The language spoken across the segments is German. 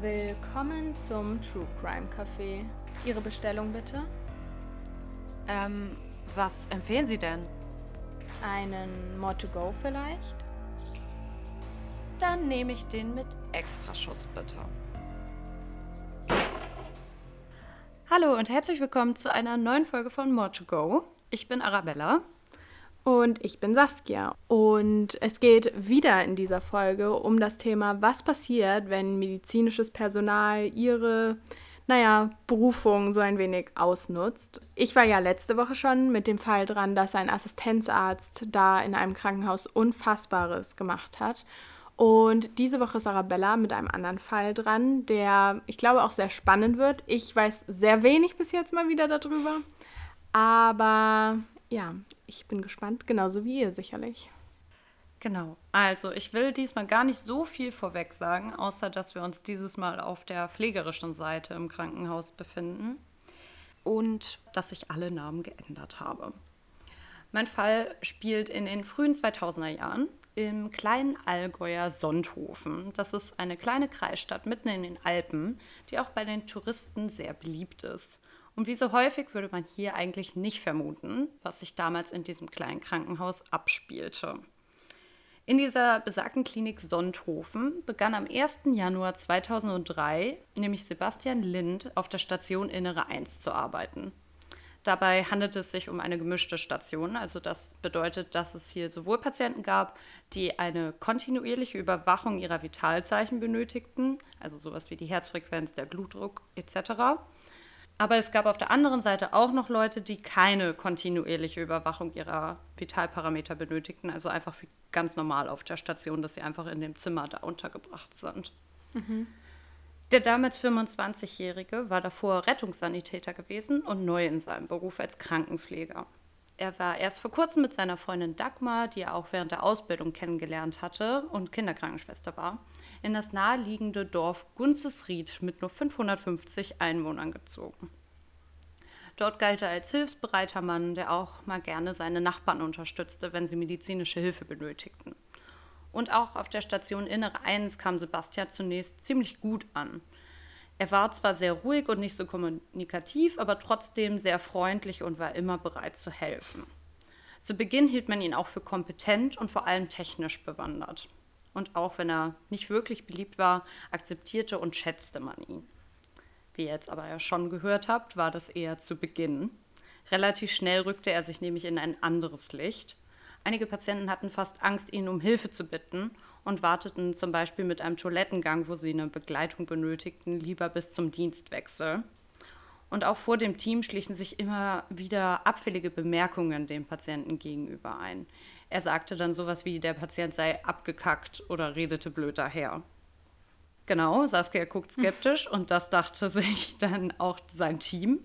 Willkommen zum True Crime Café. Ihre Bestellung bitte? Ähm, was empfehlen Sie denn? Einen More to Go vielleicht? Dann nehme ich den mit Extraschuss bitte. Hallo und herzlich willkommen zu einer neuen Folge von More to Go. Ich bin Arabella. Und ich bin Saskia. Und es geht wieder in dieser Folge um das Thema, was passiert, wenn medizinisches Personal ihre, naja, Berufung so ein wenig ausnutzt. Ich war ja letzte Woche schon mit dem Fall dran, dass ein Assistenzarzt da in einem Krankenhaus Unfassbares gemacht hat. Und diese Woche ist Arabella mit einem anderen Fall dran, der ich glaube auch sehr spannend wird. Ich weiß sehr wenig bis jetzt mal wieder darüber. Aber ja, ich bin gespannt, genauso wie ihr sicherlich. Genau. Also, ich will diesmal gar nicht so viel vorweg sagen, außer dass wir uns dieses Mal auf der pflegerischen Seite im Krankenhaus befinden und dass ich alle Namen geändert habe. Mein Fall spielt in den frühen 2000er Jahren im kleinen Allgäuer Sonthofen. Das ist eine kleine Kreisstadt mitten in den Alpen, die auch bei den Touristen sehr beliebt ist. Und wie so häufig würde man hier eigentlich nicht vermuten, was sich damals in diesem kleinen Krankenhaus abspielte. In dieser besagten Klinik Sonthofen begann am 1. Januar 2003 nämlich Sebastian Lind auf der Station Innere 1 zu arbeiten. Dabei handelt es sich um eine gemischte Station, also das bedeutet, dass es hier sowohl Patienten gab, die eine kontinuierliche Überwachung ihrer Vitalzeichen benötigten, also sowas wie die Herzfrequenz, der Blutdruck etc., aber es gab auf der anderen Seite auch noch Leute, die keine kontinuierliche Überwachung ihrer Vitalparameter benötigten, also einfach wie ganz normal auf der Station, dass sie einfach in dem Zimmer da untergebracht sind. Mhm. Der damals 25-Jährige war davor Rettungssanitäter gewesen und neu in seinem Beruf als Krankenpfleger. Er war erst vor kurzem mit seiner Freundin Dagmar, die er auch während der Ausbildung kennengelernt hatte und Kinderkrankenschwester war, in das naheliegende Dorf Gunzesried mit nur 550 Einwohnern gezogen. Dort galt er als hilfsbereiter Mann, der auch mal gerne seine Nachbarn unterstützte, wenn sie medizinische Hilfe benötigten. Und auch auf der Station Innere 1 kam Sebastian zunächst ziemlich gut an. Er war zwar sehr ruhig und nicht so kommunikativ, aber trotzdem sehr freundlich und war immer bereit zu helfen. Zu Beginn hielt man ihn auch für kompetent und vor allem technisch bewandert. Und auch wenn er nicht wirklich beliebt war, akzeptierte und schätzte man ihn. Wie ihr jetzt aber ja schon gehört habt, war das eher zu Beginn. Relativ schnell rückte er sich nämlich in ein anderes Licht. Einige Patienten hatten fast Angst, ihn um Hilfe zu bitten und warteten zum Beispiel mit einem Toilettengang, wo sie eine Begleitung benötigten, lieber bis zum Dienstwechsel. Und auch vor dem Team schlichen sich immer wieder abfällige Bemerkungen dem Patienten gegenüber ein. Er sagte dann sowas wie, der Patient sei abgekackt oder redete blöd daher. Genau, Saskia guckt skeptisch und das dachte sich dann auch sein Team.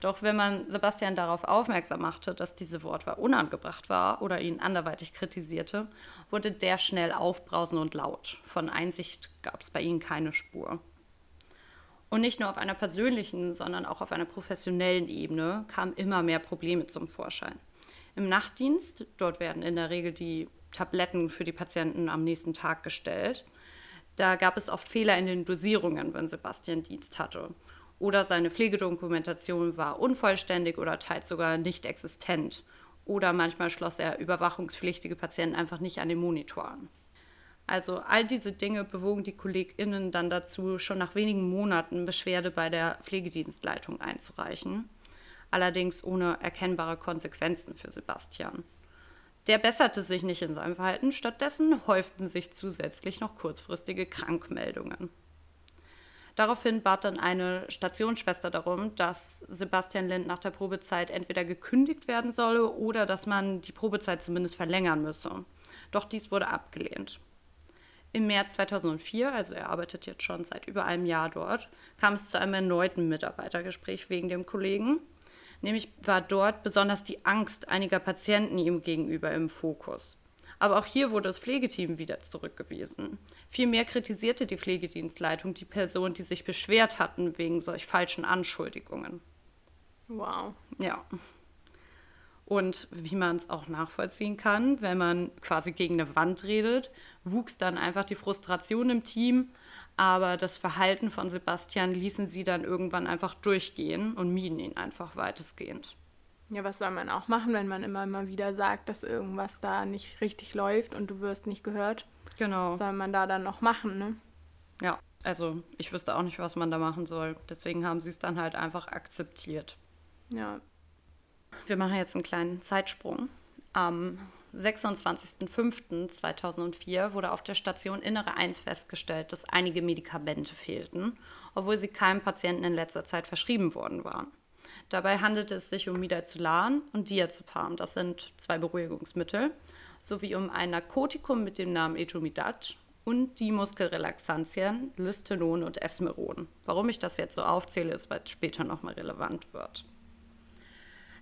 Doch wenn man Sebastian darauf aufmerksam machte, dass diese Wortwahl unangebracht war oder ihn anderweitig kritisierte, wurde der schnell aufbrausend und laut. Von Einsicht gab es bei ihm keine Spur. Und nicht nur auf einer persönlichen, sondern auch auf einer professionellen Ebene kamen immer mehr Probleme zum Vorschein. Im Nachtdienst, dort werden in der Regel die Tabletten für die Patienten am nächsten Tag gestellt. Da gab es oft Fehler in den Dosierungen, wenn Sebastian Dienst hatte. Oder seine Pflegedokumentation war unvollständig oder teils sogar nicht existent. Oder manchmal schloss er überwachungspflichtige Patienten einfach nicht an den Monitor an. Also all diese Dinge bewogen die KollegInnen dann dazu, schon nach wenigen Monaten Beschwerde bei der Pflegedienstleitung einzureichen allerdings ohne erkennbare Konsequenzen für Sebastian. Der besserte sich nicht in seinem Verhalten, stattdessen häuften sich zusätzlich noch kurzfristige Krankmeldungen. Daraufhin bat dann eine Stationsschwester darum, dass Sebastian Lind nach der Probezeit entweder gekündigt werden solle oder dass man die Probezeit zumindest verlängern müsse. Doch dies wurde abgelehnt. Im März 2004, also er arbeitet jetzt schon seit über einem Jahr dort, kam es zu einem erneuten Mitarbeitergespräch wegen dem Kollegen. Nämlich war dort besonders die Angst einiger Patienten ihm gegenüber im Fokus. Aber auch hier wurde das Pflegeteam wieder zurückgewiesen. Vielmehr kritisierte die Pflegedienstleitung die Person, die sich beschwert hatten wegen solch falschen Anschuldigungen. Wow. Ja. Und wie man es auch nachvollziehen kann, wenn man quasi gegen eine Wand redet, wuchs dann einfach die Frustration im Team, aber das Verhalten von Sebastian ließen sie dann irgendwann einfach durchgehen und mieden ihn einfach weitestgehend. Ja, was soll man auch machen, wenn man immer mal wieder sagt, dass irgendwas da nicht richtig läuft und du wirst nicht gehört? Genau. Was soll man da dann noch machen, ne? Ja, also ich wüsste auch nicht, was man da machen soll. Deswegen haben sie es dann halt einfach akzeptiert. Ja. Wir machen jetzt einen kleinen Zeitsprung. Am 26.05.2004 wurde auf der Station Innere 1 festgestellt, dass einige Medikamente fehlten, obwohl sie keinem Patienten in letzter Zeit verschrieben worden waren. Dabei handelte es sich um Midazolam und Diazepam, das sind zwei Beruhigungsmittel, sowie um ein Narkotikum mit dem Namen Etomidat und die Muskelrelaxantien Lystenon und Esmeron. Warum ich das jetzt so aufzähle, ist, weil es später nochmal relevant wird.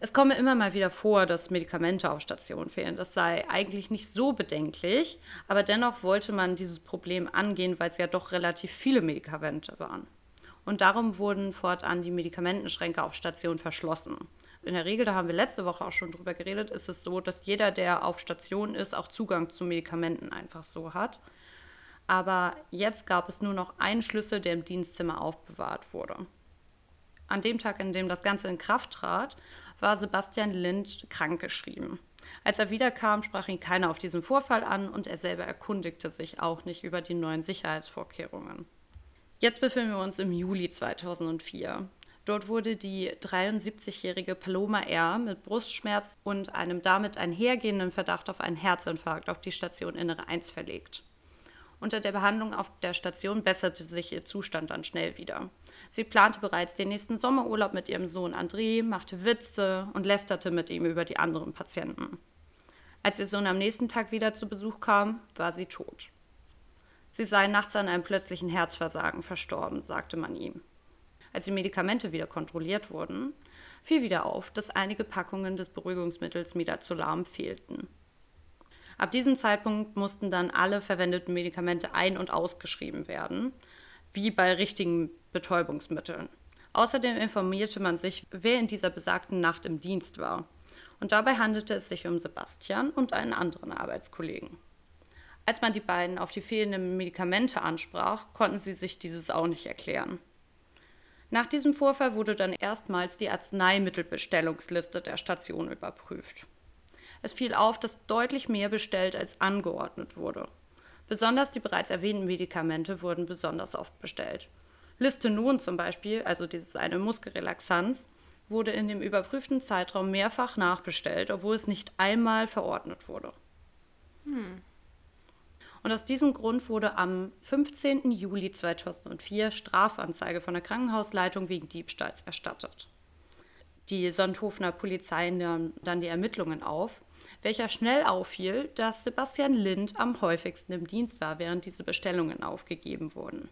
Es komme immer mal wieder vor, dass Medikamente auf Station fehlen. Das sei eigentlich nicht so bedenklich, aber dennoch wollte man dieses Problem angehen, weil es ja doch relativ viele Medikamente waren. Und darum wurden fortan die Medikamentenschränke auf Station verschlossen. In der Regel, da haben wir letzte Woche auch schon drüber geredet, ist es so, dass jeder, der auf Station ist, auch Zugang zu Medikamenten einfach so hat. Aber jetzt gab es nur noch einen Schlüssel, der im Dienstzimmer aufbewahrt wurde. An dem Tag, in dem das Ganze in Kraft trat, war Sebastian Lynch krankgeschrieben. Als er wiederkam, sprach ihn keiner auf diesen Vorfall an und er selber erkundigte sich auch nicht über die neuen Sicherheitsvorkehrungen. Jetzt befinden wir uns im Juli 2004. Dort wurde die 73-jährige Paloma R. mit Brustschmerz und einem damit einhergehenden Verdacht auf einen Herzinfarkt auf die Station Innere 1 verlegt. Unter der Behandlung auf der Station besserte sich ihr Zustand dann schnell wieder. Sie plante bereits den nächsten Sommerurlaub mit ihrem Sohn André, machte Witze und lästerte mit ihm über die anderen Patienten. Als ihr Sohn am nächsten Tag wieder zu Besuch kam, war sie tot. Sie sei nachts an einem plötzlichen Herzversagen verstorben, sagte man ihm. Als die Medikamente wieder kontrolliert wurden, fiel wieder auf, dass einige Packungen des Beruhigungsmittels Midazolam fehlten. Ab diesem Zeitpunkt mussten dann alle verwendeten Medikamente ein- und ausgeschrieben werden, wie bei richtigen Betäubungsmitteln. Außerdem informierte man sich, wer in dieser besagten Nacht im Dienst war. Und dabei handelte es sich um Sebastian und einen anderen Arbeitskollegen. Als man die beiden auf die fehlenden Medikamente ansprach, konnten sie sich dieses auch nicht erklären. Nach diesem Vorfall wurde dann erstmals die Arzneimittelbestellungsliste der Station überprüft. Es fiel auf, dass deutlich mehr bestellt als angeordnet wurde. Besonders die bereits erwähnten Medikamente wurden besonders oft bestellt. Listenon zum Beispiel, also dieses eine Muskelrelaxanz, wurde in dem überprüften Zeitraum mehrfach nachbestellt, obwohl es nicht einmal verordnet wurde. Hm. Und aus diesem Grund wurde am 15. Juli 2004 Strafanzeige von der Krankenhausleitung wegen Diebstahls erstattet. Die Sonthofener Polizei nahm dann die Ermittlungen auf welcher schnell auffiel, dass Sebastian Lind am häufigsten im Dienst war, während diese Bestellungen aufgegeben wurden.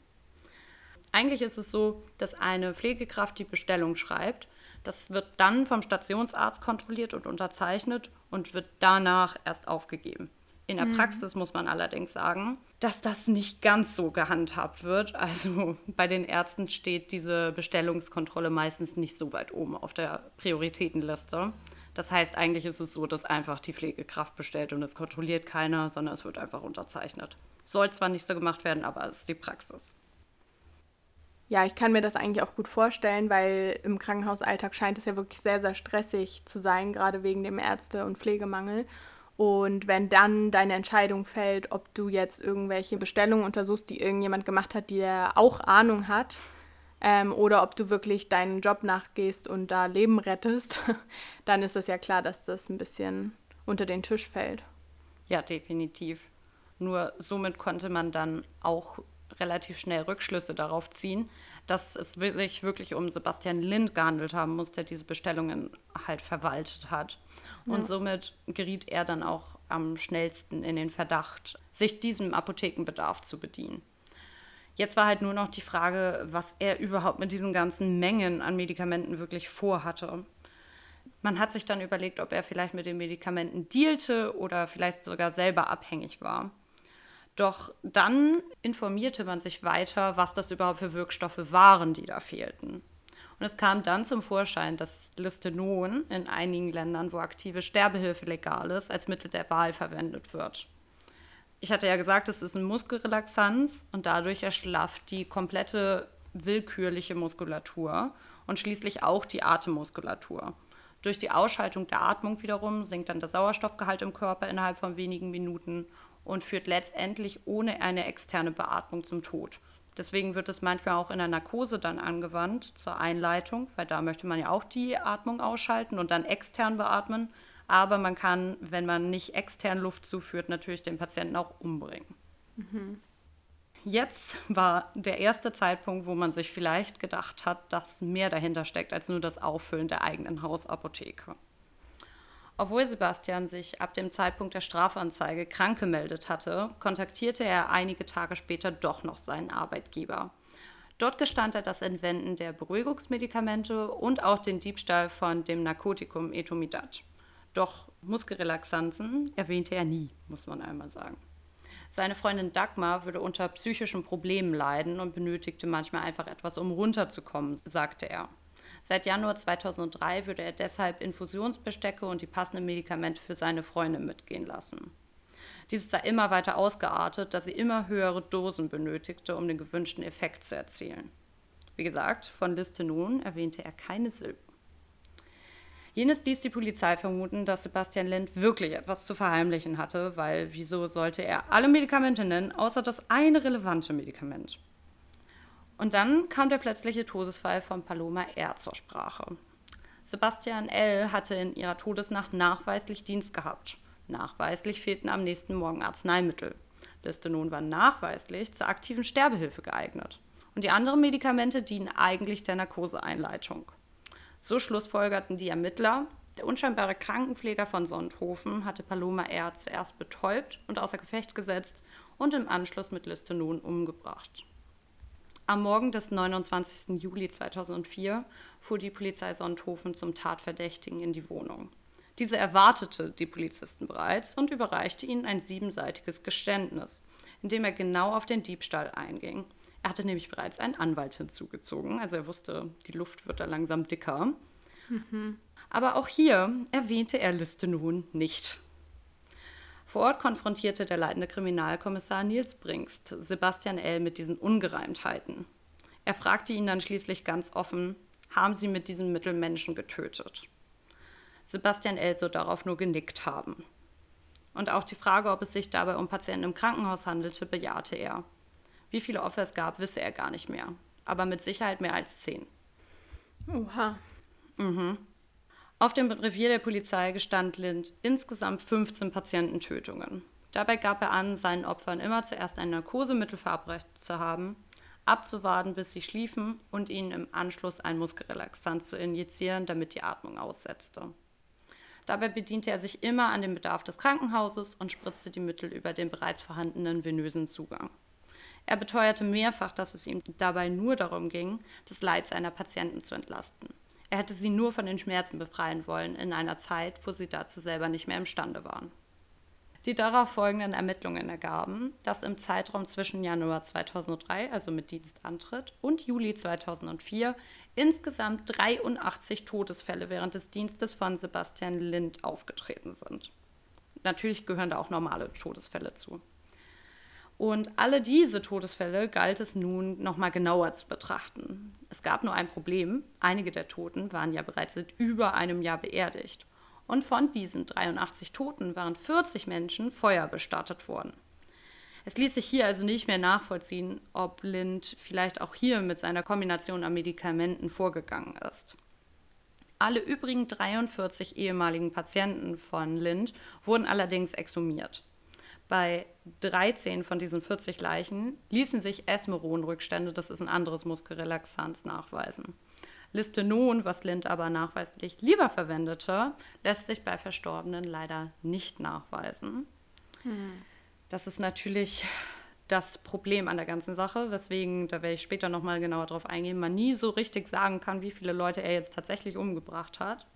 Eigentlich ist es so, dass eine Pflegekraft die Bestellung schreibt. Das wird dann vom Stationsarzt kontrolliert und unterzeichnet und wird danach erst aufgegeben. In der mhm. Praxis muss man allerdings sagen, dass das nicht ganz so gehandhabt wird. Also bei den Ärzten steht diese Bestellungskontrolle meistens nicht so weit oben auf der Prioritätenliste. Das heißt, eigentlich ist es so, dass einfach die Pflegekraft bestellt und es kontrolliert keiner, sondern es wird einfach unterzeichnet. Soll zwar nicht so gemacht werden, aber es ist die Praxis. Ja, ich kann mir das eigentlich auch gut vorstellen, weil im Krankenhausalltag scheint es ja wirklich sehr, sehr stressig zu sein, gerade wegen dem Ärzte- und Pflegemangel. Und wenn dann deine Entscheidung fällt, ob du jetzt irgendwelche Bestellungen untersuchst, die irgendjemand gemacht hat, der auch Ahnung hat, ähm, oder ob du wirklich deinen Job nachgehst und da Leben rettest, dann ist es ja klar, dass das ein bisschen unter den Tisch fällt. Ja, definitiv. Nur somit konnte man dann auch relativ schnell Rückschlüsse darauf ziehen, dass es sich wirklich um Sebastian Lind gehandelt haben muss, der diese Bestellungen halt verwaltet hat. Und ja. somit geriet er dann auch am schnellsten in den Verdacht, sich diesem Apothekenbedarf zu bedienen. Jetzt war halt nur noch die Frage, was er überhaupt mit diesen ganzen Mengen an Medikamenten wirklich vorhatte. Man hat sich dann überlegt, ob er vielleicht mit den Medikamenten dealte oder vielleicht sogar selber abhängig war. Doch dann informierte man sich weiter, was das überhaupt für Wirkstoffe waren, die da fehlten. Und es kam dann zum Vorschein, dass Listenon in einigen Ländern, wo aktive Sterbehilfe legal ist, als Mittel der Wahl verwendet wird. Ich hatte ja gesagt, es ist ein Muskelrelaxanz und dadurch erschlafft die komplette willkürliche Muskulatur und schließlich auch die Atemmuskulatur. Durch die Ausschaltung der Atmung wiederum sinkt dann der Sauerstoffgehalt im Körper innerhalb von wenigen Minuten und führt letztendlich ohne eine externe Beatmung zum Tod. Deswegen wird es manchmal auch in der Narkose dann angewandt zur Einleitung, weil da möchte man ja auch die Atmung ausschalten und dann extern beatmen. Aber man kann, wenn man nicht extern Luft zuführt, natürlich den Patienten auch umbringen. Mhm. Jetzt war der erste Zeitpunkt, wo man sich vielleicht gedacht hat, dass mehr dahinter steckt als nur das Auffüllen der eigenen Hausapotheke. Obwohl Sebastian sich ab dem Zeitpunkt der Strafanzeige krank gemeldet hatte, kontaktierte er einige Tage später doch noch seinen Arbeitgeber. Dort gestand er das Entwenden der Beruhigungsmedikamente und auch den Diebstahl von dem Narkotikum Etomidat. Doch Muskelrelaxanzen erwähnte er nie, muss man einmal sagen. Seine Freundin Dagmar würde unter psychischen Problemen leiden und benötigte manchmal einfach etwas, um runterzukommen, sagte er. Seit Januar 2003 würde er deshalb Infusionsbestecke und die passenden Medikamente für seine Freundin mitgehen lassen. Dieses sei immer weiter ausgeartet, da sie immer höhere Dosen benötigte, um den gewünschten Effekt zu erzielen. Wie gesagt, von Listenon erwähnte er keine Silbe. Jenes ließ die Polizei vermuten, dass Sebastian Lind wirklich etwas zu verheimlichen hatte, weil wieso sollte er alle Medikamente nennen, außer das eine relevante Medikament? Und dann kam der plötzliche Todesfall von Paloma R. zur Sprache. Sebastian L. hatte in ihrer Todesnacht nachweislich Dienst gehabt. Nachweislich fehlten am nächsten Morgen Arzneimittel. Listenon war nachweislich zur aktiven Sterbehilfe geeignet. Und die anderen Medikamente dienen eigentlich der Narkoseeinleitung. So schlussfolgerten die Ermittler, der unscheinbare Krankenpfleger von Sonthofen hatte Paloma R. zuerst betäubt und außer Gefecht gesetzt und im Anschluss mit Listenon umgebracht. Am Morgen des 29. Juli 2004 fuhr die Polizei Sonthofen zum Tatverdächtigen in die Wohnung. Diese erwartete die Polizisten bereits und überreichte ihnen ein siebenseitiges Geständnis, in dem er genau auf den Diebstahl einging. Er hatte nämlich bereits einen Anwalt hinzugezogen, also er wusste, die Luft wird da langsam dicker. Mhm. Aber auch hier erwähnte er Liste nun nicht. Vor Ort konfrontierte der leitende Kriminalkommissar Nils Bringst Sebastian L. mit diesen Ungereimtheiten. Er fragte ihn dann schließlich ganz offen, haben Sie mit diesem Mittel Menschen getötet? Sebastian L. soll darauf nur genickt haben. Und auch die Frage, ob es sich dabei um Patienten im Krankenhaus handelte, bejahte er. Wie viele Opfer es gab, wisse er gar nicht mehr. Aber mit Sicherheit mehr als zehn. Oha. Mhm. Auf dem Revier der Polizei gestand Lind insgesamt 15 Patiententötungen. Dabei gab er an, seinen Opfern immer zuerst ein Narkosemittel verabreicht zu haben, abzuwarten, bis sie schliefen und ihnen im Anschluss ein Muskelrelaxant zu injizieren, damit die Atmung aussetzte. Dabei bediente er sich immer an den Bedarf des Krankenhauses und spritzte die Mittel über den bereits vorhandenen venösen Zugang. Er beteuerte mehrfach, dass es ihm dabei nur darum ging, das Leid seiner Patienten zu entlasten. Er hätte sie nur von den Schmerzen befreien wollen in einer Zeit, wo sie dazu selber nicht mehr imstande waren. Die darauf folgenden Ermittlungen ergaben, dass im Zeitraum zwischen Januar 2003, also mit Dienstantritt, und Juli 2004 insgesamt 83 Todesfälle während des Dienstes von Sebastian Lind aufgetreten sind. Natürlich gehören da auch normale Todesfälle zu. Und alle diese Todesfälle galt es nun nochmal genauer zu betrachten. Es gab nur ein Problem. Einige der Toten waren ja bereits seit über einem Jahr beerdigt. Und von diesen 83 Toten waren 40 Menschen feuerbestattet worden. Es ließ sich hier also nicht mehr nachvollziehen, ob Lind vielleicht auch hier mit seiner Kombination an Medikamenten vorgegangen ist. Alle übrigen 43 ehemaligen Patienten von Lind wurden allerdings exhumiert. Bei 13 von diesen 40 Leichen ließen sich Esmeron-Rückstände, das ist ein anderes Muskelrelaxanz, nachweisen. Listenon, was Lind aber nachweislich lieber verwendete, lässt sich bei Verstorbenen leider nicht nachweisen. Hm. Das ist natürlich das Problem an der ganzen Sache, weswegen, da werde ich später nochmal genauer drauf eingehen, man nie so richtig sagen kann, wie viele Leute er jetzt tatsächlich umgebracht hat.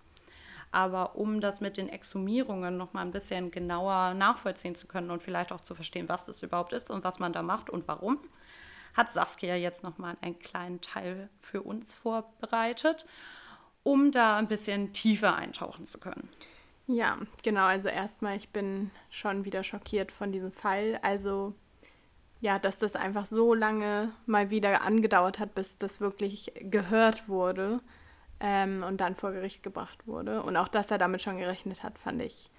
Aber um das mit den Exhumierungen noch mal ein bisschen genauer nachvollziehen zu können und vielleicht auch zu verstehen, was das überhaupt ist und was man da macht und warum, hat Saskia jetzt noch mal einen kleinen Teil für uns vorbereitet, um da ein bisschen tiefer eintauchen zu können. Ja, genau. Also erstmal, ich bin schon wieder schockiert von diesem Fall. Also ja, dass das einfach so lange mal wieder angedauert hat, bis das wirklich gehört wurde ähm, und dann vor Gericht gebracht wurde. Und auch, dass er damit schon gerechnet hat, fand ich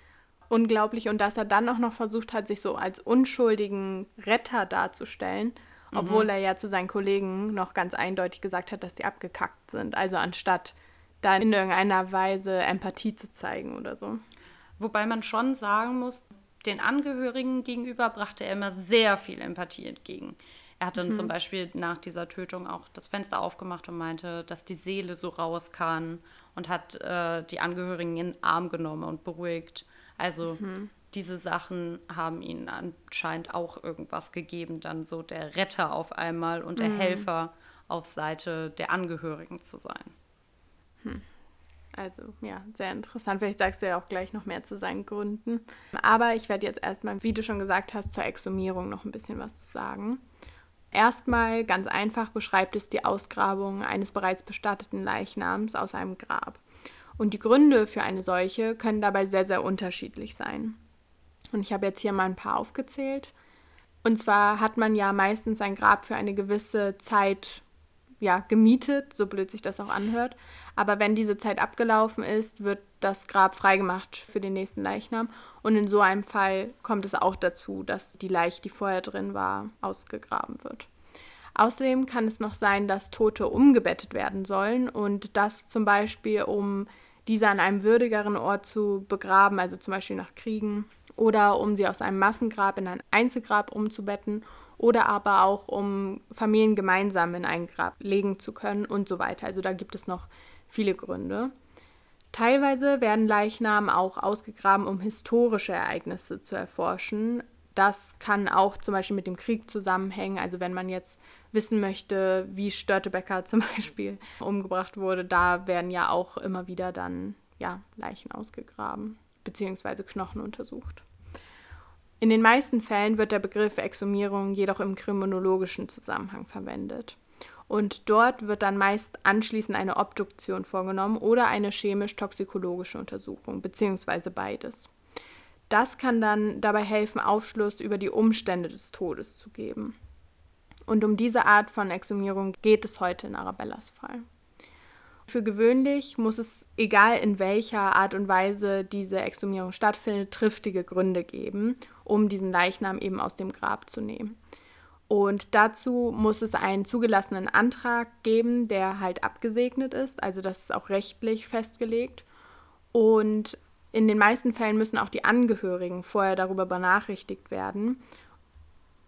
unglaublich. Und dass er dann auch noch versucht hat, sich so als unschuldigen Retter darzustellen, mhm. obwohl er ja zu seinen Kollegen noch ganz eindeutig gesagt hat, dass die abgekackt sind. Also anstatt da in irgendeiner Weise Empathie zu zeigen oder so. Wobei man schon sagen muss, den Angehörigen gegenüber brachte er immer sehr viel Empathie entgegen. Er hat dann mhm. zum Beispiel nach dieser Tötung auch das Fenster aufgemacht und meinte, dass die Seele so raus kann und hat äh, die Angehörigen in den Arm genommen und beruhigt. Also mhm. diese Sachen haben ihnen anscheinend auch irgendwas gegeben, dann so der Retter auf einmal und der mhm. Helfer auf Seite der Angehörigen zu sein. Hm. Also ja, sehr interessant. Vielleicht sagst du ja auch gleich noch mehr zu seinen Gründen. Aber ich werde jetzt erstmal, wie du schon gesagt hast, zur Exhumierung noch ein bisschen was sagen. Erstmal ganz einfach beschreibt es die Ausgrabung eines bereits bestatteten Leichnams aus einem Grab. Und die Gründe für eine solche können dabei sehr, sehr unterschiedlich sein. Und ich habe jetzt hier mal ein paar aufgezählt. Und zwar hat man ja meistens ein Grab für eine gewisse Zeit ja, gemietet, so blöd sich das auch anhört. Aber wenn diese Zeit abgelaufen ist, wird das Grab freigemacht für den nächsten Leichnam. Und in so einem Fall kommt es auch dazu, dass die Leiche, die vorher drin war, ausgegraben wird. Außerdem kann es noch sein, dass Tote umgebettet werden sollen und das zum Beispiel, um diese an einem würdigeren Ort zu begraben, also zum Beispiel nach Kriegen, oder um sie aus einem Massengrab in ein Einzelgrab umzubetten oder aber auch um Familien gemeinsam in ein Grab legen zu können und so weiter. Also da gibt es noch viele Gründe. Teilweise werden Leichnamen auch ausgegraben, um historische Ereignisse zu erforschen. Das kann auch zum Beispiel mit dem Krieg zusammenhängen. Also wenn man jetzt wissen möchte, wie Störtebecker zum Beispiel umgebracht wurde, da werden ja auch immer wieder dann ja, Leichen ausgegraben bzw. Knochen untersucht. In den meisten Fällen wird der Begriff Exhumierung jedoch im kriminologischen Zusammenhang verwendet. Und dort wird dann meist anschließend eine Obduktion vorgenommen oder eine chemisch-toxikologische Untersuchung, beziehungsweise beides. Das kann dann dabei helfen, Aufschluss über die Umstände des Todes zu geben. Und um diese Art von Exhumierung geht es heute in Arabellas Fall. Für gewöhnlich muss es, egal in welcher Art und Weise diese Exhumierung stattfindet, triftige Gründe geben, um diesen Leichnam eben aus dem Grab zu nehmen. Und dazu muss es einen zugelassenen Antrag geben, der halt abgesegnet ist. Also das ist auch rechtlich festgelegt. Und in den meisten Fällen müssen auch die Angehörigen vorher darüber benachrichtigt werden,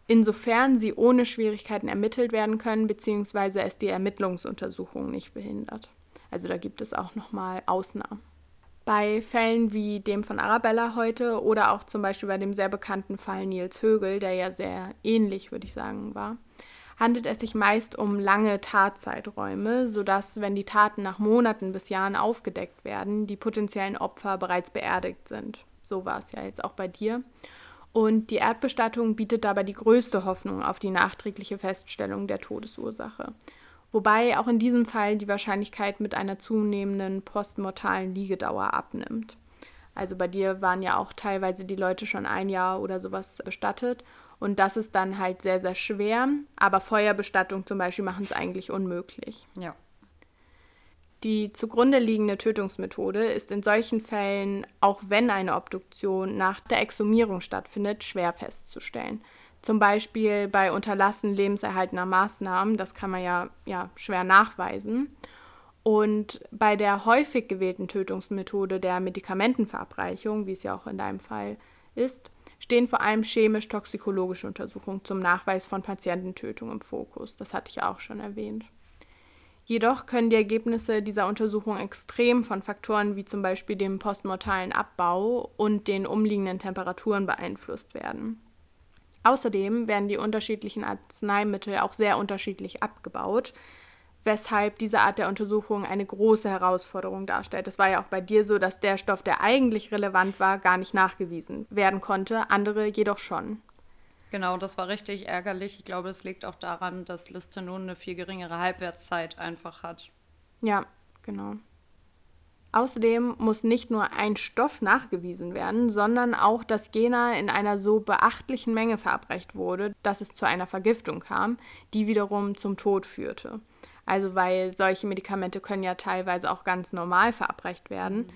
insofern sie ohne Schwierigkeiten ermittelt werden können, beziehungsweise es die Ermittlungsuntersuchung nicht behindert. Also da gibt es auch nochmal Ausnahmen. Bei Fällen wie dem von Arabella heute oder auch zum Beispiel bei dem sehr bekannten Fall Nils Högel, der ja sehr ähnlich, würde ich sagen, war, handelt es sich meist um lange Tatzeiträume, sodass, wenn die Taten nach Monaten bis Jahren aufgedeckt werden, die potenziellen Opfer bereits beerdigt sind. So war es ja jetzt auch bei dir. Und die Erdbestattung bietet dabei die größte Hoffnung auf die nachträgliche Feststellung der Todesursache. Wobei auch in diesem Fall die Wahrscheinlichkeit mit einer zunehmenden postmortalen Liegedauer abnimmt. Also bei dir waren ja auch teilweise die Leute schon ein Jahr oder sowas bestattet. Und das ist dann halt sehr, sehr schwer. Aber Feuerbestattung zum Beispiel machen es eigentlich unmöglich. Ja. Die zugrunde liegende Tötungsmethode ist in solchen Fällen, auch wenn eine Obduktion nach der Exhumierung stattfindet, schwer festzustellen. Zum Beispiel bei Unterlassen lebenserhaltender Maßnahmen, das kann man ja, ja schwer nachweisen. Und bei der häufig gewählten Tötungsmethode der Medikamentenverabreichung, wie es ja auch in deinem Fall ist, stehen vor allem chemisch-toxikologische Untersuchungen zum Nachweis von Patiententötung im Fokus. Das hatte ich auch schon erwähnt. Jedoch können die Ergebnisse dieser Untersuchung extrem von Faktoren wie zum Beispiel dem postmortalen Abbau und den umliegenden Temperaturen beeinflusst werden. Außerdem werden die unterschiedlichen Arzneimittel auch sehr unterschiedlich abgebaut, weshalb diese Art der Untersuchung eine große Herausforderung darstellt. Es war ja auch bei dir so, dass der Stoff, der eigentlich relevant war, gar nicht nachgewiesen werden konnte, andere jedoch schon. Genau, das war richtig ärgerlich. Ich glaube, das liegt auch daran, dass Listenon eine viel geringere Halbwertszeit einfach hat. Ja, genau. Außerdem muss nicht nur ein Stoff nachgewiesen werden, sondern auch, dass Gena in einer so beachtlichen Menge verabreicht wurde, dass es zu einer Vergiftung kam, die wiederum zum Tod führte. Also weil solche Medikamente können ja teilweise auch ganz normal verabreicht werden, mhm.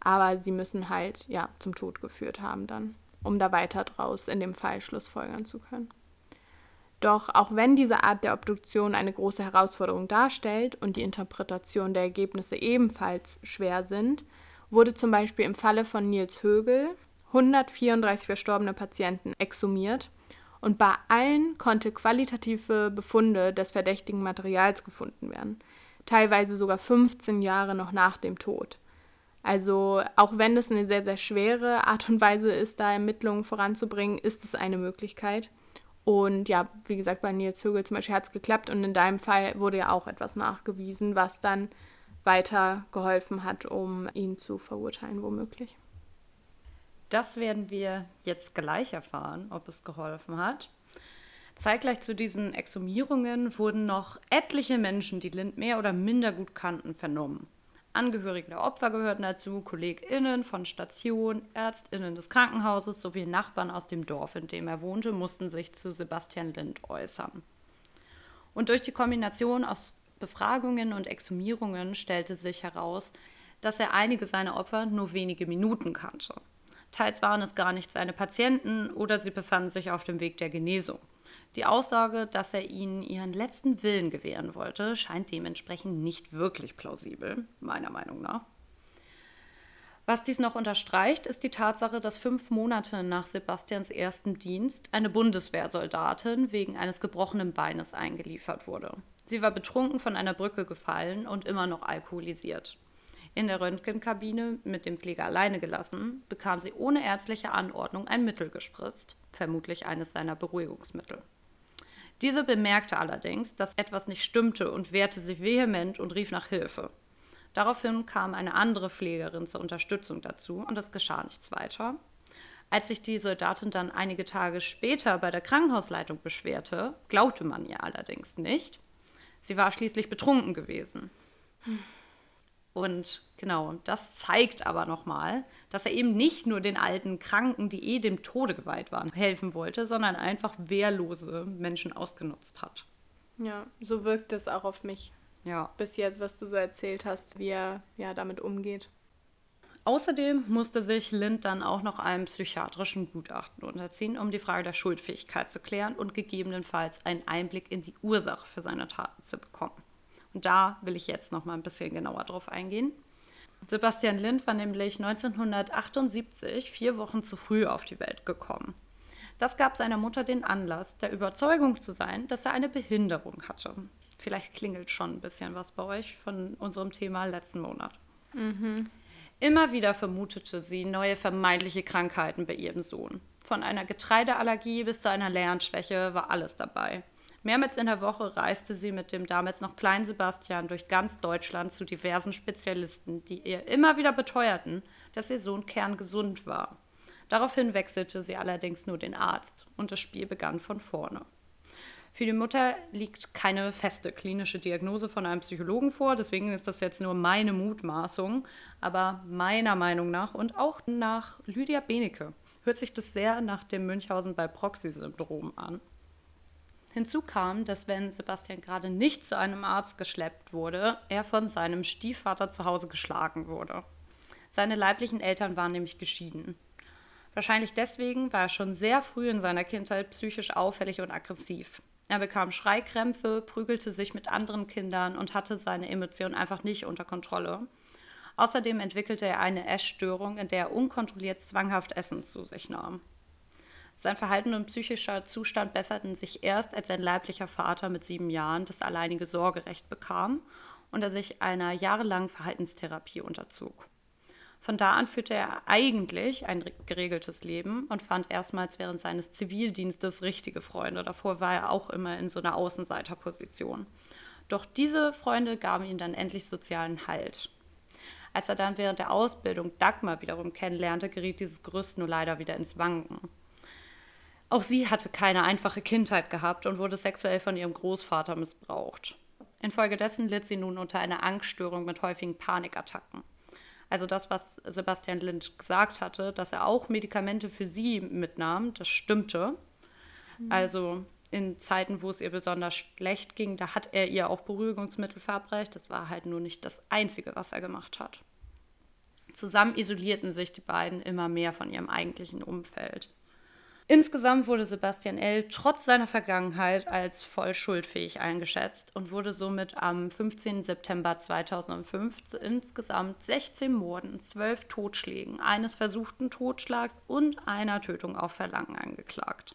aber sie müssen halt ja zum Tod geführt haben dann, um da weiter draus in dem Fall Schlussfolgern zu können. Doch auch wenn diese Art der Obduktion eine große Herausforderung darstellt und die Interpretation der Ergebnisse ebenfalls schwer sind, wurde zum Beispiel im Falle von Nils Högel 134 verstorbene Patienten exhumiert und bei allen konnte qualitative Befunde des verdächtigen Materials gefunden werden, teilweise sogar 15 Jahre noch nach dem Tod. Also auch wenn es eine sehr, sehr schwere Art und Weise ist, da Ermittlungen voranzubringen, ist es eine Möglichkeit. Und ja, wie gesagt, bei Nils Högel zum Beispiel hat es geklappt und in deinem Fall wurde ja auch etwas nachgewiesen, was dann weiter geholfen hat, um ihn zu verurteilen, womöglich. Das werden wir jetzt gleich erfahren, ob es geholfen hat. Zeitgleich zu diesen Exhumierungen wurden noch etliche Menschen, die Lind mehr oder minder gut kannten, vernommen. Angehörige der Opfer gehörten dazu, KollegInnen von Station, ÄrztInnen des Krankenhauses sowie Nachbarn aus dem Dorf, in dem er wohnte, mussten sich zu Sebastian Lind äußern. Und durch die Kombination aus Befragungen und Exhumierungen stellte sich heraus, dass er einige seiner Opfer nur wenige Minuten kannte. Teils waren es gar nicht seine Patienten oder sie befanden sich auf dem Weg der Genesung. Die Aussage, dass er ihnen ihren letzten Willen gewähren wollte, scheint dementsprechend nicht wirklich plausibel, meiner Meinung nach. Was dies noch unterstreicht, ist die Tatsache, dass fünf Monate nach Sebastians ersten Dienst eine Bundeswehrsoldatin wegen eines gebrochenen Beines eingeliefert wurde. Sie war betrunken von einer Brücke gefallen und immer noch alkoholisiert. In der Röntgenkabine mit dem Pfleger alleine gelassen, bekam sie ohne ärztliche Anordnung ein Mittel gespritzt, vermutlich eines seiner Beruhigungsmittel. Diese bemerkte allerdings, dass etwas nicht stimmte und wehrte sich vehement und rief nach Hilfe. Daraufhin kam eine andere Pflegerin zur Unterstützung dazu und es geschah nichts weiter. Als sich die Soldatin dann einige Tage später bei der Krankenhausleitung beschwerte, glaubte man ihr allerdings nicht. Sie war schließlich betrunken gewesen. Und genau, das zeigt aber nochmal, dass er eben nicht nur den alten Kranken, die eh dem Tode geweiht waren, helfen wollte, sondern einfach wehrlose Menschen ausgenutzt hat. Ja, so wirkt es auch auf mich. Ja. Bis jetzt, was du so erzählt hast, wie er ja damit umgeht. Außerdem musste sich Lind dann auch noch einem psychiatrischen Gutachten unterziehen, um die Frage der Schuldfähigkeit zu klären und gegebenenfalls einen Einblick in die Ursache für seine Taten zu bekommen. Und da will ich jetzt noch mal ein bisschen genauer drauf eingehen. Sebastian Lind war nämlich 1978 vier Wochen zu früh auf die Welt gekommen. Das gab seiner Mutter den Anlass, der Überzeugung zu sein, dass er eine Behinderung hatte. Vielleicht klingelt schon ein bisschen was bei euch von unserem Thema letzten Monat. Mhm. Immer wieder vermutete sie neue vermeintliche Krankheiten bei ihrem Sohn. Von einer Getreideallergie bis zu einer Lernschwäche war alles dabei. Mehrmals in der Woche reiste sie mit dem damals noch kleinen Sebastian durch ganz Deutschland zu diversen Spezialisten, die ihr immer wieder beteuerten, dass ihr Sohn kerngesund war. Daraufhin wechselte sie allerdings nur den Arzt und das Spiel begann von vorne. Für die Mutter liegt keine feste klinische Diagnose von einem Psychologen vor, deswegen ist das jetzt nur meine Mutmaßung. Aber meiner Meinung nach und auch nach Lydia Benecke hört sich das sehr nach dem Münchhausen bei Proxy-Syndrom an. Hinzu kam, dass wenn Sebastian gerade nicht zu einem Arzt geschleppt wurde, er von seinem Stiefvater zu Hause geschlagen wurde. Seine leiblichen Eltern waren nämlich geschieden. Wahrscheinlich deswegen war er schon sehr früh in seiner Kindheit psychisch auffällig und aggressiv. Er bekam Schreikrämpfe, prügelte sich mit anderen Kindern und hatte seine Emotionen einfach nicht unter Kontrolle. Außerdem entwickelte er eine Essstörung, in der er unkontrolliert zwanghaft Essen zu sich nahm. Sein Verhalten und psychischer Zustand besserten sich erst, als sein leiblicher Vater mit sieben Jahren das alleinige Sorgerecht bekam und er sich einer jahrelangen Verhaltenstherapie unterzog. Von da an führte er eigentlich ein geregeltes Leben und fand erstmals während seines Zivildienstes richtige Freunde. Davor war er auch immer in so einer Außenseiterposition. Doch diese Freunde gaben ihm dann endlich sozialen Halt. Als er dann während der Ausbildung Dagmar wiederum kennenlernte, geriet dieses Gerüst nur leider wieder ins Wanken. Auch sie hatte keine einfache Kindheit gehabt und wurde sexuell von ihrem Großvater missbraucht. Infolgedessen litt sie nun unter einer Angststörung mit häufigen Panikattacken. Also das, was Sebastian Lind gesagt hatte, dass er auch Medikamente für sie mitnahm, das stimmte. Mhm. Also in Zeiten, wo es ihr besonders schlecht ging, da hat er ihr auch Beruhigungsmittel verabreicht. Das war halt nur nicht das Einzige, was er gemacht hat. Zusammen isolierten sich die beiden immer mehr von ihrem eigentlichen Umfeld. Insgesamt wurde Sebastian L. trotz seiner Vergangenheit als voll schuldfähig eingeschätzt und wurde somit am 15. September 2005 zu insgesamt 16 Morden, 12 Totschlägen, eines versuchten Totschlags und einer Tötung auf Verlangen angeklagt.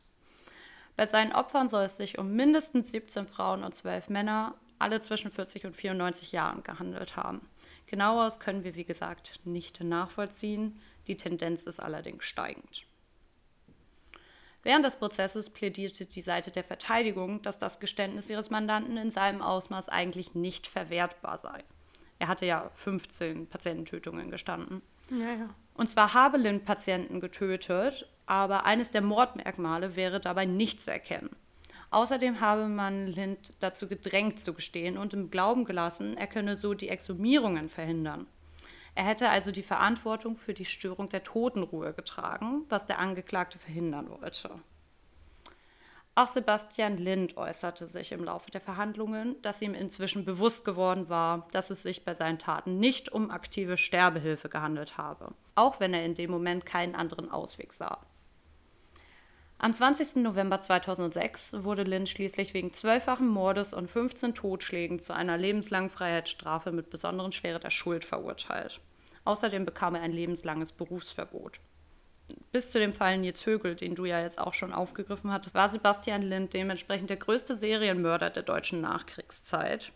Bei seinen Opfern soll es sich um mindestens 17 Frauen und 12 Männer, alle zwischen 40 und 94 Jahren, gehandelt haben. Genaueres können wir, wie gesagt, nicht nachvollziehen. Die Tendenz ist allerdings steigend. Während des Prozesses plädierte die Seite der Verteidigung, dass das Geständnis ihres Mandanten in seinem Ausmaß eigentlich nicht verwertbar sei. Er hatte ja 15 Patiententötungen gestanden. Ja, ja. Und zwar habe Lind Patienten getötet, aber eines der Mordmerkmale wäre dabei nicht zu erkennen. Außerdem habe man Lind dazu gedrängt zu gestehen und im Glauben gelassen, er könne so die Exhumierungen verhindern. Er hätte also die Verantwortung für die Störung der Totenruhe getragen, was der Angeklagte verhindern wollte. Auch Sebastian Lind äußerte sich im Laufe der Verhandlungen, dass ihm inzwischen bewusst geworden war, dass es sich bei seinen Taten nicht um aktive Sterbehilfe gehandelt habe, auch wenn er in dem Moment keinen anderen Ausweg sah. Am 20. November 2006 wurde Lind schließlich wegen zwölffachen Mordes und 15 Totschlägen zu einer lebenslangen Freiheitsstrafe mit besonderen Schwere der Schuld verurteilt. Außerdem bekam er ein lebenslanges Berufsverbot. Bis zu dem Fall Nils Högel, den du ja jetzt auch schon aufgegriffen hattest, war Sebastian Lind dementsprechend der größte Serienmörder der deutschen Nachkriegszeit.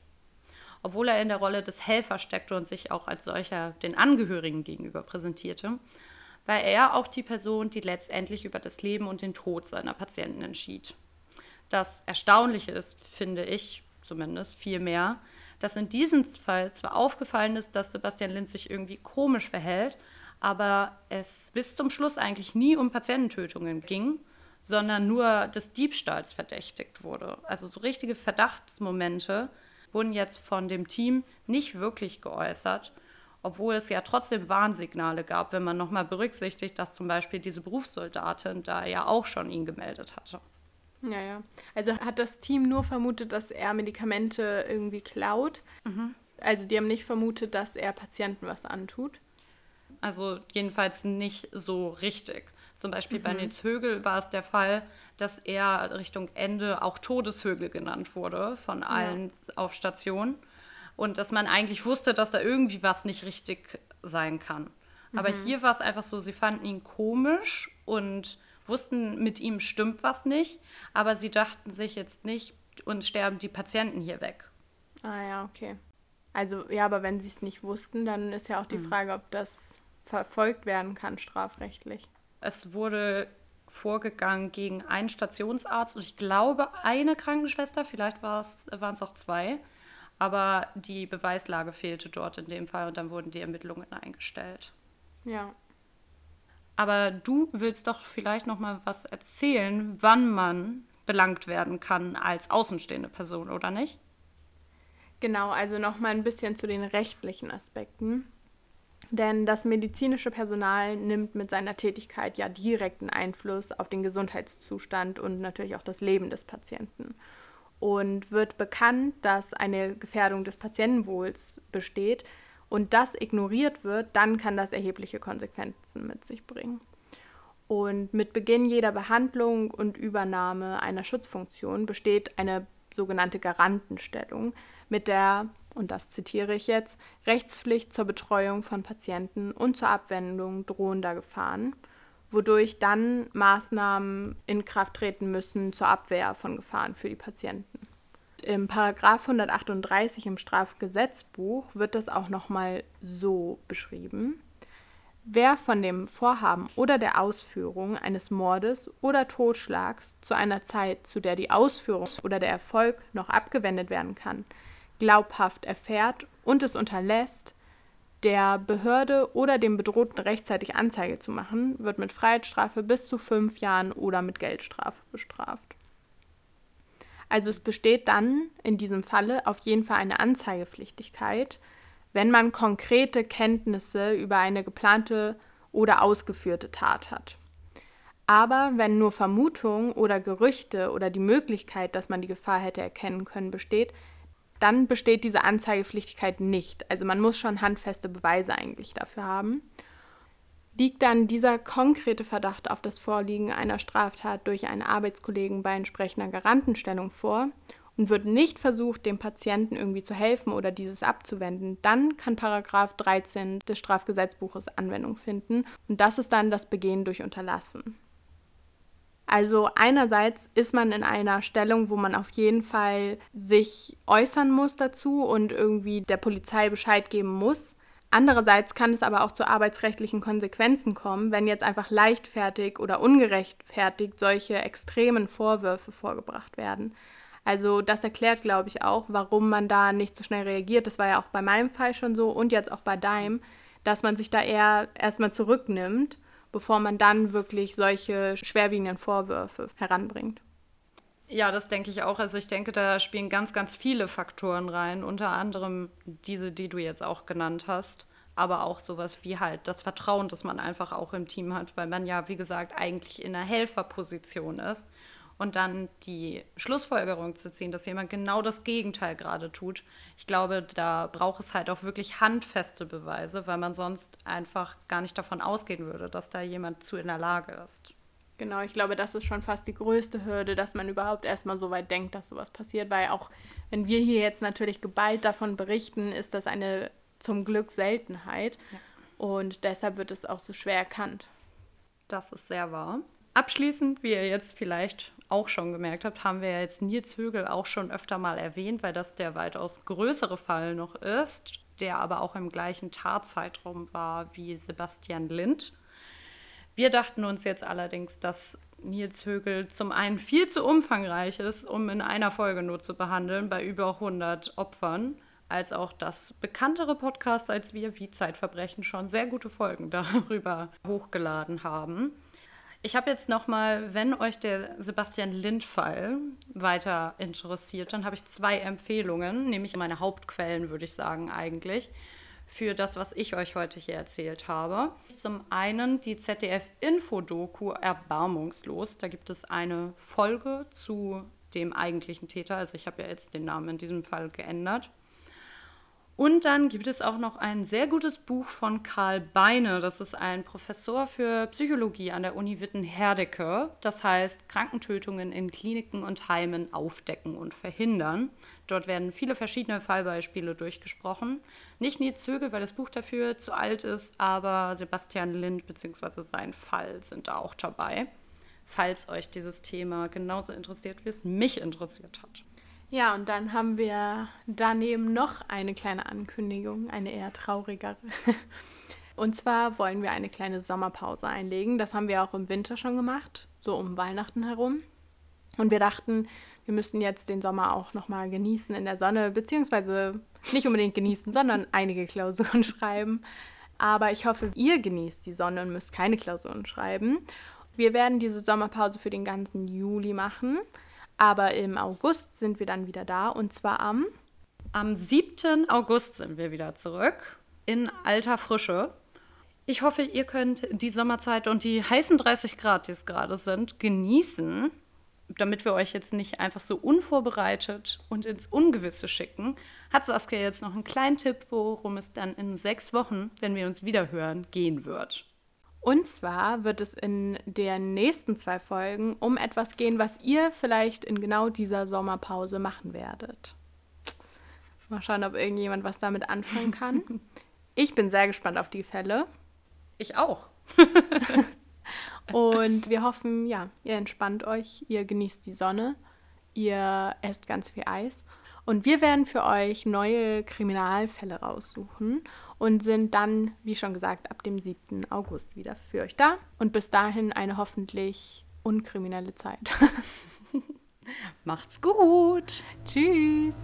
Obwohl er in der Rolle des Helfers steckte und sich auch als solcher den Angehörigen gegenüber präsentierte, war er auch die Person, die letztendlich über das Leben und den Tod seiner Patienten entschied. Das Erstaunliche ist, finde ich zumindest, vielmehr, dass in diesem Fall zwar aufgefallen ist, dass Sebastian Linz sich irgendwie komisch verhält, aber es bis zum Schluss eigentlich nie um Patiententötungen ging, sondern nur des Diebstahls verdächtigt wurde. Also so richtige Verdachtsmomente wurden jetzt von dem Team nicht wirklich geäußert obwohl es ja trotzdem Warnsignale gab, wenn man nochmal berücksichtigt, dass zum Beispiel diese Berufssoldatin da ja auch schon ihn gemeldet hatte. Ja, ja. Also hat das Team nur vermutet, dass er Medikamente irgendwie klaut. Mhm. Also die haben nicht vermutet, dass er Patienten was antut. Also jedenfalls nicht so richtig. Zum Beispiel mhm. bei Nils Högel war es der Fall, dass er Richtung Ende auch Todeshögel genannt wurde von allen ja. auf Station und dass man eigentlich wusste, dass da irgendwie was nicht richtig sein kann. Mhm. Aber hier war es einfach so, sie fanden ihn komisch und wussten, mit ihm stimmt was nicht, aber sie dachten sich jetzt nicht, uns sterben die Patienten hier weg. Ah ja, okay. Also ja, aber wenn sie es nicht wussten, dann ist ja auch die mhm. Frage, ob das verfolgt werden kann strafrechtlich. Es wurde vorgegangen gegen einen Stationsarzt und ich glaube eine Krankenschwester, vielleicht waren es auch zwei. Aber die Beweislage fehlte dort in dem Fall und dann wurden die Ermittlungen eingestellt. Ja. Aber du willst doch vielleicht noch mal was erzählen, wann man belangt werden kann als außenstehende Person, oder nicht? Genau, also noch mal ein bisschen zu den rechtlichen Aspekten. Denn das medizinische Personal nimmt mit seiner Tätigkeit ja direkten Einfluss auf den Gesundheitszustand und natürlich auch das Leben des Patienten und wird bekannt, dass eine Gefährdung des Patientenwohls besteht und das ignoriert wird, dann kann das erhebliche Konsequenzen mit sich bringen. Und mit Beginn jeder Behandlung und Übernahme einer Schutzfunktion besteht eine sogenannte Garantenstellung mit der, und das zitiere ich jetzt, Rechtspflicht zur Betreuung von Patienten und zur Abwendung drohender Gefahren wodurch dann Maßnahmen in Kraft treten müssen zur Abwehr von Gefahren für die Patienten. Im Paragraph 138 im Strafgesetzbuch wird das auch nochmal so beschrieben. Wer von dem Vorhaben oder der Ausführung eines Mordes oder Totschlags zu einer Zeit, zu der die Ausführung oder der Erfolg noch abgewendet werden kann, glaubhaft erfährt und es unterlässt, der Behörde oder dem Bedrohten rechtzeitig Anzeige zu machen, wird mit Freiheitsstrafe bis zu fünf Jahren oder mit Geldstrafe bestraft. Also es besteht dann in diesem Falle auf jeden Fall eine Anzeigepflichtigkeit, wenn man konkrete Kenntnisse über eine geplante oder ausgeführte Tat hat. Aber wenn nur Vermutungen oder Gerüchte oder die Möglichkeit, dass man die Gefahr hätte erkennen können, besteht, dann besteht diese Anzeigepflichtigkeit nicht. Also man muss schon handfeste Beweise eigentlich dafür haben. Liegt dann dieser konkrete Verdacht auf das Vorliegen einer Straftat durch einen Arbeitskollegen bei entsprechender Garantenstellung vor und wird nicht versucht, dem Patienten irgendwie zu helfen oder dieses abzuwenden, dann kann Paragraph 13 des Strafgesetzbuches Anwendung finden und das ist dann das Begehen durch Unterlassen. Also einerseits ist man in einer Stellung, wo man auf jeden Fall sich äußern muss dazu und irgendwie der Polizei Bescheid geben muss. Andererseits kann es aber auch zu arbeitsrechtlichen Konsequenzen kommen, wenn jetzt einfach leichtfertig oder ungerechtfertigt solche extremen Vorwürfe vorgebracht werden. Also das erklärt, glaube ich, auch, warum man da nicht so schnell reagiert. Das war ja auch bei meinem Fall schon so und jetzt auch bei deinem, dass man sich da eher erstmal zurücknimmt bevor man dann wirklich solche schwerwiegenden Vorwürfe heranbringt. Ja, das denke ich auch. Also ich denke, da spielen ganz, ganz viele Faktoren rein, unter anderem diese, die du jetzt auch genannt hast, aber auch sowas wie halt das Vertrauen, das man einfach auch im Team hat, weil man ja, wie gesagt, eigentlich in einer Helferposition ist und dann die Schlussfolgerung zu ziehen, dass jemand genau das Gegenteil gerade tut. Ich glaube, da braucht es halt auch wirklich handfeste Beweise, weil man sonst einfach gar nicht davon ausgehen würde, dass da jemand zu in der Lage ist. Genau, ich glaube, das ist schon fast die größte Hürde, dass man überhaupt erstmal so weit denkt, dass sowas passiert, weil auch wenn wir hier jetzt natürlich geballt davon berichten, ist das eine zum Glück Seltenheit ja. und deshalb wird es auch so schwer erkannt. Das ist sehr wahr. Abschließend, wie ihr jetzt vielleicht auch schon gemerkt habt, haben wir ja jetzt Nils Högel auch schon öfter mal erwähnt, weil das der weitaus größere Fall noch ist, der aber auch im gleichen Tatzeitraum war wie Sebastian Lind. Wir dachten uns jetzt allerdings, dass Nils Högel zum einen viel zu umfangreich ist, um in einer Folge nur zu behandeln, bei über 100 Opfern, als auch das bekanntere Podcast als wir, wie Zeitverbrechen, schon sehr gute Folgen darüber hochgeladen haben. Ich habe jetzt noch mal, wenn euch der Sebastian Lind-Fall weiter interessiert, dann habe ich zwei Empfehlungen, nämlich meine Hauptquellen, würde ich sagen eigentlich, für das, was ich euch heute hier erzählt habe. Zum einen die ZDF-Info-Doku Erbarmungslos. Da gibt es eine Folge zu dem eigentlichen Täter. Also ich habe ja jetzt den Namen in diesem Fall geändert. Und dann gibt es auch noch ein sehr gutes Buch von Karl Beine. Das ist ein Professor für Psychologie an der Uni Witten-Herdecke. Das heißt Krankentötungen in Kliniken und Heimen aufdecken und verhindern. Dort werden viele verschiedene Fallbeispiele durchgesprochen. Nicht Nils Zögel, weil das Buch dafür zu alt ist, aber Sebastian Lind bzw. sein Fall sind da auch dabei. Falls euch dieses Thema genauso interessiert, wie es mich interessiert hat. Ja, und dann haben wir daneben noch eine kleine Ankündigung, eine eher traurigere. Und zwar wollen wir eine kleine Sommerpause einlegen. Das haben wir auch im Winter schon gemacht, so um Weihnachten herum. Und wir dachten, wir müssten jetzt den Sommer auch nochmal genießen in der Sonne, beziehungsweise nicht unbedingt genießen, sondern einige Klausuren schreiben. Aber ich hoffe, ihr genießt die Sonne und müsst keine Klausuren schreiben. Wir werden diese Sommerpause für den ganzen Juli machen. Aber im August sind wir dann wieder da und zwar am. Am 7. August sind wir wieder zurück in alter Frische. Ich hoffe, ihr könnt die Sommerzeit und die heißen 30 Grad, die es gerade sind, genießen, damit wir euch jetzt nicht einfach so unvorbereitet und ins Ungewisse schicken. Hat Saskia jetzt noch einen kleinen Tipp, worum es dann in sechs Wochen, wenn wir uns wiederhören, gehen wird? Und zwar wird es in den nächsten zwei Folgen um etwas gehen, was ihr vielleicht in genau dieser Sommerpause machen werdet. Mal schauen, ob irgendjemand was damit anfangen kann. Ich bin sehr gespannt auf die Fälle. Ich auch. Und wir hoffen, ja, ihr entspannt euch, ihr genießt die Sonne, ihr esst ganz viel Eis. Und wir werden für euch neue Kriminalfälle raussuchen und sind dann, wie schon gesagt, ab dem 7. August wieder für euch da. Und bis dahin eine hoffentlich unkriminelle Zeit. Macht's gut. Tschüss.